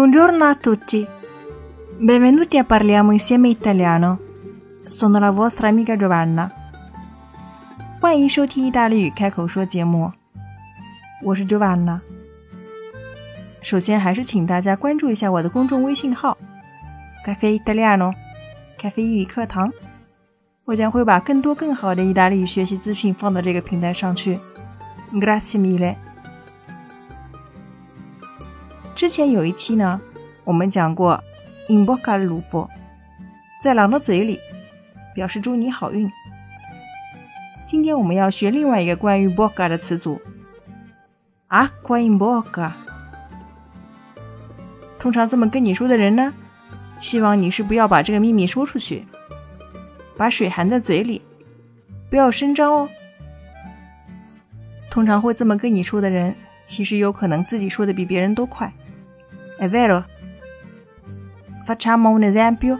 Buongiorno a tutti. Benvenuti a Parliamo insieme italiano. Sono la vostra amica Giovanna. 欢迎收听意大利语开口说节目，我是 Giovanna。首先，还是请大家关注一下我的公众微信号 “Cafe Italiano”，咖啡英语课堂。我将会把更多更好的意大利语学习资讯放到这个平台上去。Grazie mille。之前有一期呢，我们讲过 “in bocca al lupo”，在狼的嘴里，表示祝你好运。今天我们要学另外一个关于 bocca 的词组，acqua in bocca。通常这么跟你说的人呢，希望你是不要把这个秘密说出去，把水含在嘴里，不要声张哦。通常会这么跟你说的人，其实有可能自己说的比别人都快。È vero? Facciamo un esempio?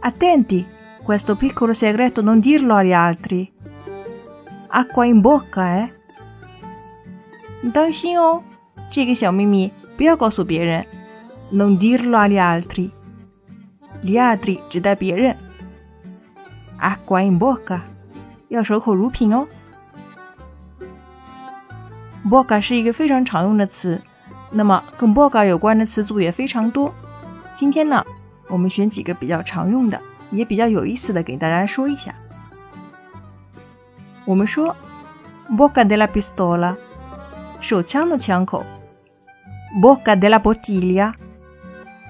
Attenti, questo piccolo segreto non dirlo agli altri. acqua in bocca 哎，你当心哦，这个小秘密不要告诉别人。Non dirlo agli altri. Gli altri 指代别人。acqua in bocca 要守口如瓶哦。bocca 是一个非常常用的词， 那么跟 bocca 有关的词组也非常多。今天呢，我们选几个比较常用的，也比较有意思的给大家说一下。我们说 Bocadella pistola”，手枪的枪口，Bocadella bottiglia”，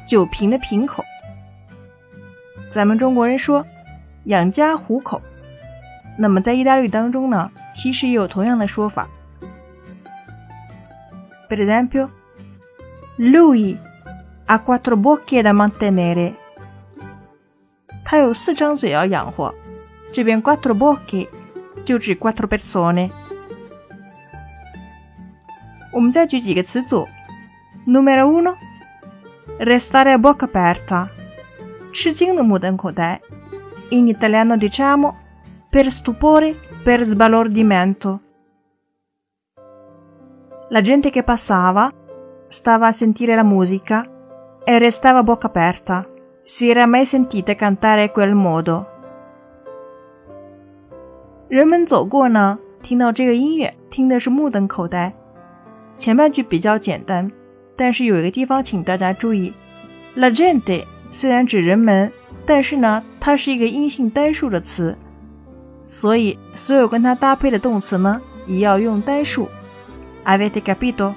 酒瓶的瓶口。咱们中国人说“养家糊口”，那么在意大利当中呢，其实也有同样的说法。Per esempio, lui ha quattro bocche da mantenere。他有四张嘴要养活。这边 quattro bocche。就指 quattro persone。我们再举几个词组：numero uno，restare a bocca aperta，吃惊的目瞪口呆。In italiano diciamo per stupore, per sbalordimento. La gente che passava stava a sentire la musica e restava a bocca aperta. Si era mai sentita cantare a quel modo. 人们走过呢，听到这个音乐，听的是目瞪口呆。前半句比较简单，但是有一个地方请大家注意，la gente 虽然指人们，但是呢，它是一个阴性单数的词，所以所有跟它搭配的动词呢，也要用单数。Avete capito?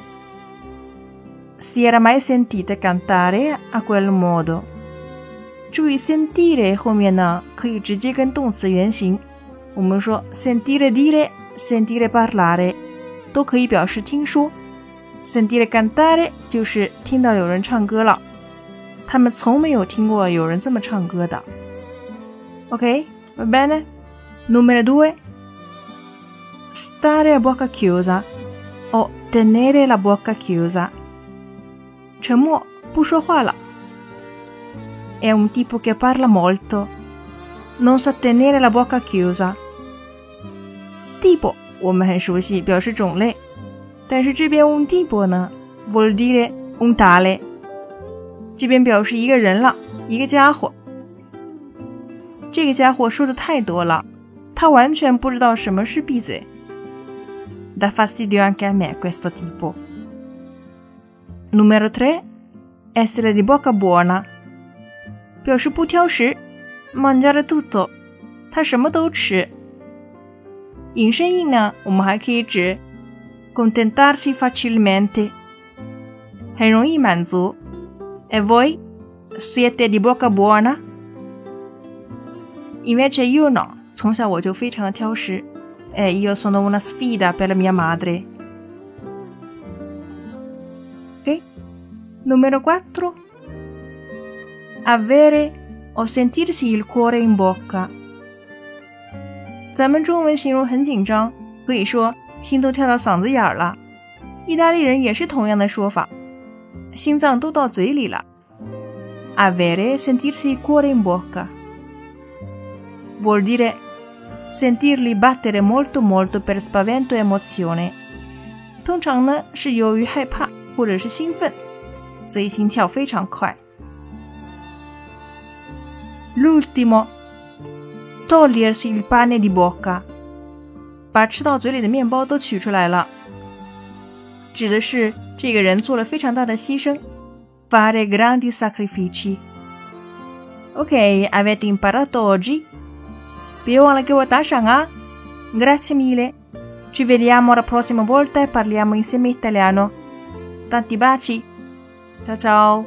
Si era mai sentita cantare a quel modo？注意 sentire 后面呢，可以直接跟动词原形。我们说 sentire dire, sentire parlare 都可以表示听说，sentire cantare 就是听到有人唱歌了。他们从没有听过有人这么唱歌的。Ok, va bene. Numero due. Stare a bocca chiusa o tenere la bocca chiusa. 沉默，不说话了。È un tipo che parla molto. Non sa tenere la bocca chiusa. 地波我们很熟悉，表示种类，但是这边 un tipo 呢，vuol dire un tale，这边表示一个人了，一个家伙。这个家伙说的太多了，他完全不知道什么是闭嘴。Da fastidio anche a me questo tipo. Numero tre, essere di bocca buona，表示不挑食，mangiare tutto，他什么都吃。引申义呢，我们还可以指 contentarsi facilmente，很容易满足。E voi siete di bocca buona? Invece io no，从小我就非常的挑食。E io sono una sfida per la mia madre. Numero 4. Avere o sentirsi il cuore in bocca. 咱们中文形容很紧张，可以说心都跳到嗓子眼儿了。意大利人也是同样的说法，心脏都到嘴里了。Avere sentirsi il cuore in bocca vuol dire sentirli battere molto molto per spavento e emozione。通常呢是由于害怕或者是兴奋， 所以心跳非常快。L'ultimo, togliersi il pane di bocca，把吃到嘴里的面包都取出来了，指的是这个人做了非常大的牺牲，fare grandi sacrifici。Ok, avete imparato oggi? 别忘了给我打赏啊！Grazie mille. Ci vediamo la prossima volta e parliamo insieme italiano. Tanti baci. 招招